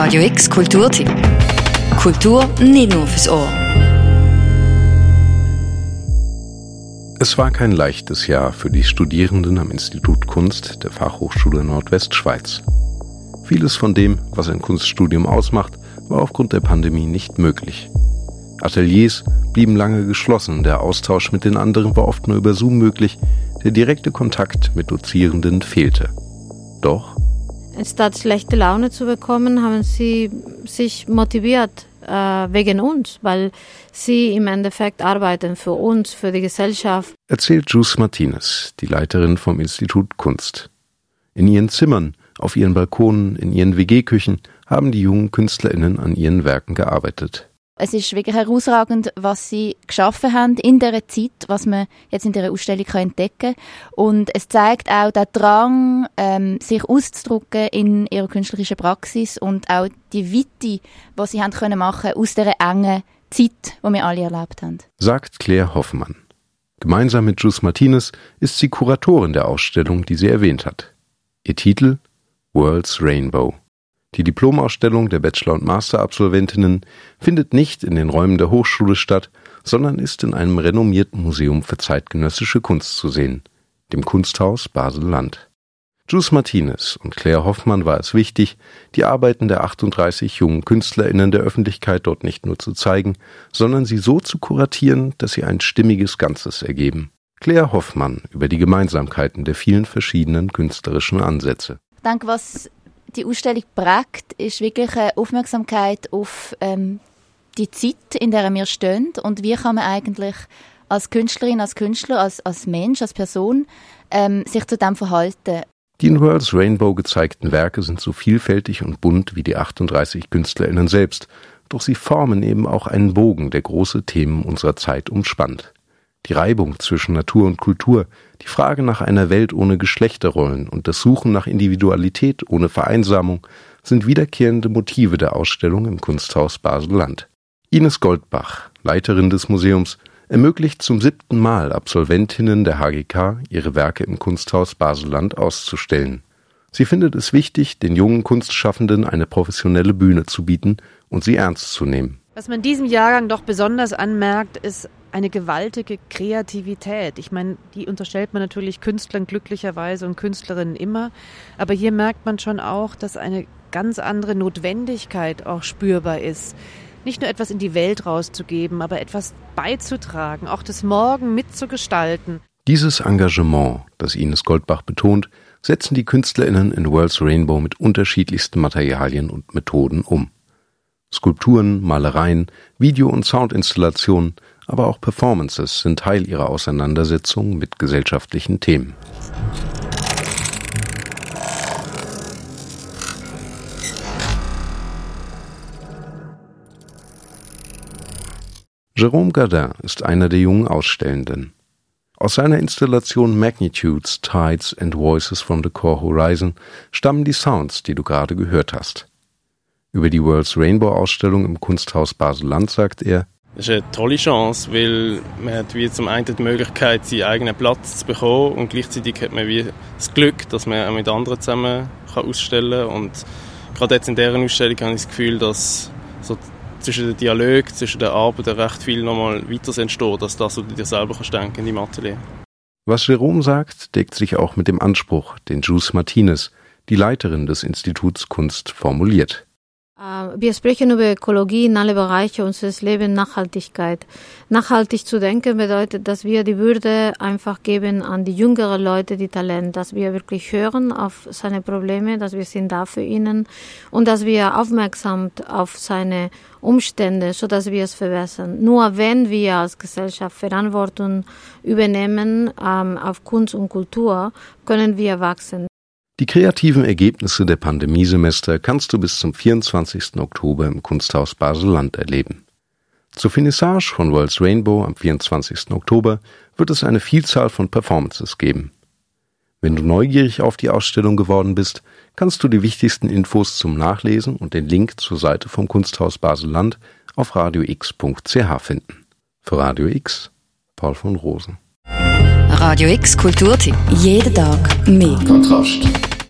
Radio X Kulturtipp. Kultur nicht nur fürs Ohr. Es war kein leichtes Jahr für die Studierenden am Institut Kunst der Fachhochschule Nordwestschweiz. Vieles von dem, was ein Kunststudium ausmacht, war aufgrund der Pandemie nicht möglich. Ateliers blieben lange geschlossen, der Austausch mit den anderen war oft nur über Zoom möglich, der direkte Kontakt mit Dozierenden fehlte. Doch Statt schlechte Laune zu bekommen, haben sie sich motiviert äh, wegen uns, weil sie im Endeffekt arbeiten für uns, für die Gesellschaft. Erzählt Jus Martinez, die Leiterin vom Institut Kunst. In ihren Zimmern, auf ihren Balkonen, in ihren WG-Küchen haben die jungen KünstlerInnen an ihren Werken gearbeitet. Es ist wirklich herausragend, was sie geschaffen haben in der Zeit, was man jetzt in der Ausstellung entdecken kann. Und es zeigt auch den Drang, ähm, sich auszudrücken in ihrer künstlerischen Praxis und auch die Weite, was sie haben können machen aus der engen Zeit, die wir alle erlebt haben. Sagt Claire Hoffmann. Gemeinsam mit Jus Martinez ist sie Kuratorin der Ausstellung, die sie erwähnt hat. Ihr Titel World's Rainbow. Die Diplomausstellung der Bachelor- und Masterabsolventinnen findet nicht in den Räumen der Hochschule statt, sondern ist in einem renommierten Museum für zeitgenössische Kunst zu sehen, dem Kunsthaus Basel-Land. Jus Martinez und Claire Hoffmann war es wichtig, die Arbeiten der 38 jungen KünstlerInnen der Öffentlichkeit dort nicht nur zu zeigen, sondern sie so zu kuratieren, dass sie ein stimmiges Ganzes ergeben. Claire Hoffmann über die Gemeinsamkeiten der vielen verschiedenen künstlerischen Ansätze. Ich was die Ausstellung prägt, ist wirklich eine Aufmerksamkeit auf ähm, die Zeit, in der wir stehen und wie kann man eigentlich als Künstlerin, als Künstler, als, als Mensch, als Person ähm, sich zu dem verhalten. Die in World's Rainbow gezeigten Werke sind so vielfältig und bunt wie die 38 KünstlerInnen selbst, doch sie formen eben auch einen Bogen, der große Themen unserer Zeit umspannt. Die Reibung zwischen Natur und Kultur, die Frage nach einer Welt ohne Geschlechterrollen und das Suchen nach Individualität ohne Vereinsamung sind wiederkehrende Motive der Ausstellung im Kunsthaus Basel-Land. Ines Goldbach, Leiterin des Museums, ermöglicht zum siebten Mal Absolventinnen der HGK, ihre Werke im Kunsthaus Basel-Land auszustellen. Sie findet es wichtig, den jungen Kunstschaffenden eine professionelle Bühne zu bieten und sie ernst zu nehmen. Was man diesem Jahrgang doch besonders anmerkt, ist eine gewaltige Kreativität. Ich meine, die unterstellt man natürlich Künstlern glücklicherweise und Künstlerinnen immer. Aber hier merkt man schon auch, dass eine ganz andere Notwendigkeit auch spürbar ist. Nicht nur etwas in die Welt rauszugeben, aber etwas beizutragen, auch das Morgen mitzugestalten. Dieses Engagement, das Ines Goldbach betont, setzen die KünstlerInnen in World's Rainbow mit unterschiedlichsten Materialien und Methoden um. Skulpturen, Malereien, Video- und Soundinstallationen, aber auch Performances sind Teil ihrer Auseinandersetzung mit gesellschaftlichen Themen. Jérôme Gardin ist einer der jungen Ausstellenden. Aus seiner Installation Magnitudes, Tides and Voices from the Core Horizon stammen die Sounds, die du gerade gehört hast. Über die World's Rainbow Ausstellung im Kunsthaus Basel-Land sagt er, das ist eine tolle Chance, weil man hat wie zum einen die Möglichkeit, seinen eigenen Platz zu bekommen und gleichzeitig hat man wie das Glück, dass man auch mit anderen zusammen kann ausstellen kann. Und gerade jetzt in dieser Ausstellung habe ich das Gefühl, dass so zwischen den Dialog, zwischen den Arbeiten recht viel nochmal weiter entsteht, als das, was du dir selber kannst denken deinem Atelier. Was Jerome sagt, deckt sich auch mit dem Anspruch, den Juice Martinez, die Leiterin des Instituts Kunst, formuliert. Äh, wir sprechen über Ökologie in alle Bereiche unseres Lebens, Nachhaltigkeit. Nachhaltig zu denken bedeutet, dass wir die Würde einfach geben an die jüngeren Leute, die Talent, dass wir wirklich hören auf seine Probleme, dass wir sind da für ihnen und dass wir aufmerksam auf seine Umstände, so dass wir es verbessern. Nur wenn wir als Gesellschaft Verantwortung übernehmen ähm, auf Kunst und Kultur, können wir wachsen. Die kreativen Ergebnisse der Pandemiesemester kannst du bis zum 24. Oktober im Kunsthaus Basel-Land erleben. Zur Finissage von World's Rainbow am 24. Oktober wird es eine Vielzahl von Performances geben. Wenn du neugierig auf die Ausstellung geworden bist, kannst du die wichtigsten Infos zum Nachlesen und den Link zur Seite vom Kunsthaus Basel-Land auf radiox.ch finden. Für Radio X, Paul von Rosen. Radio X Kulturtipp. Jeden Tag mehr. Kontrast.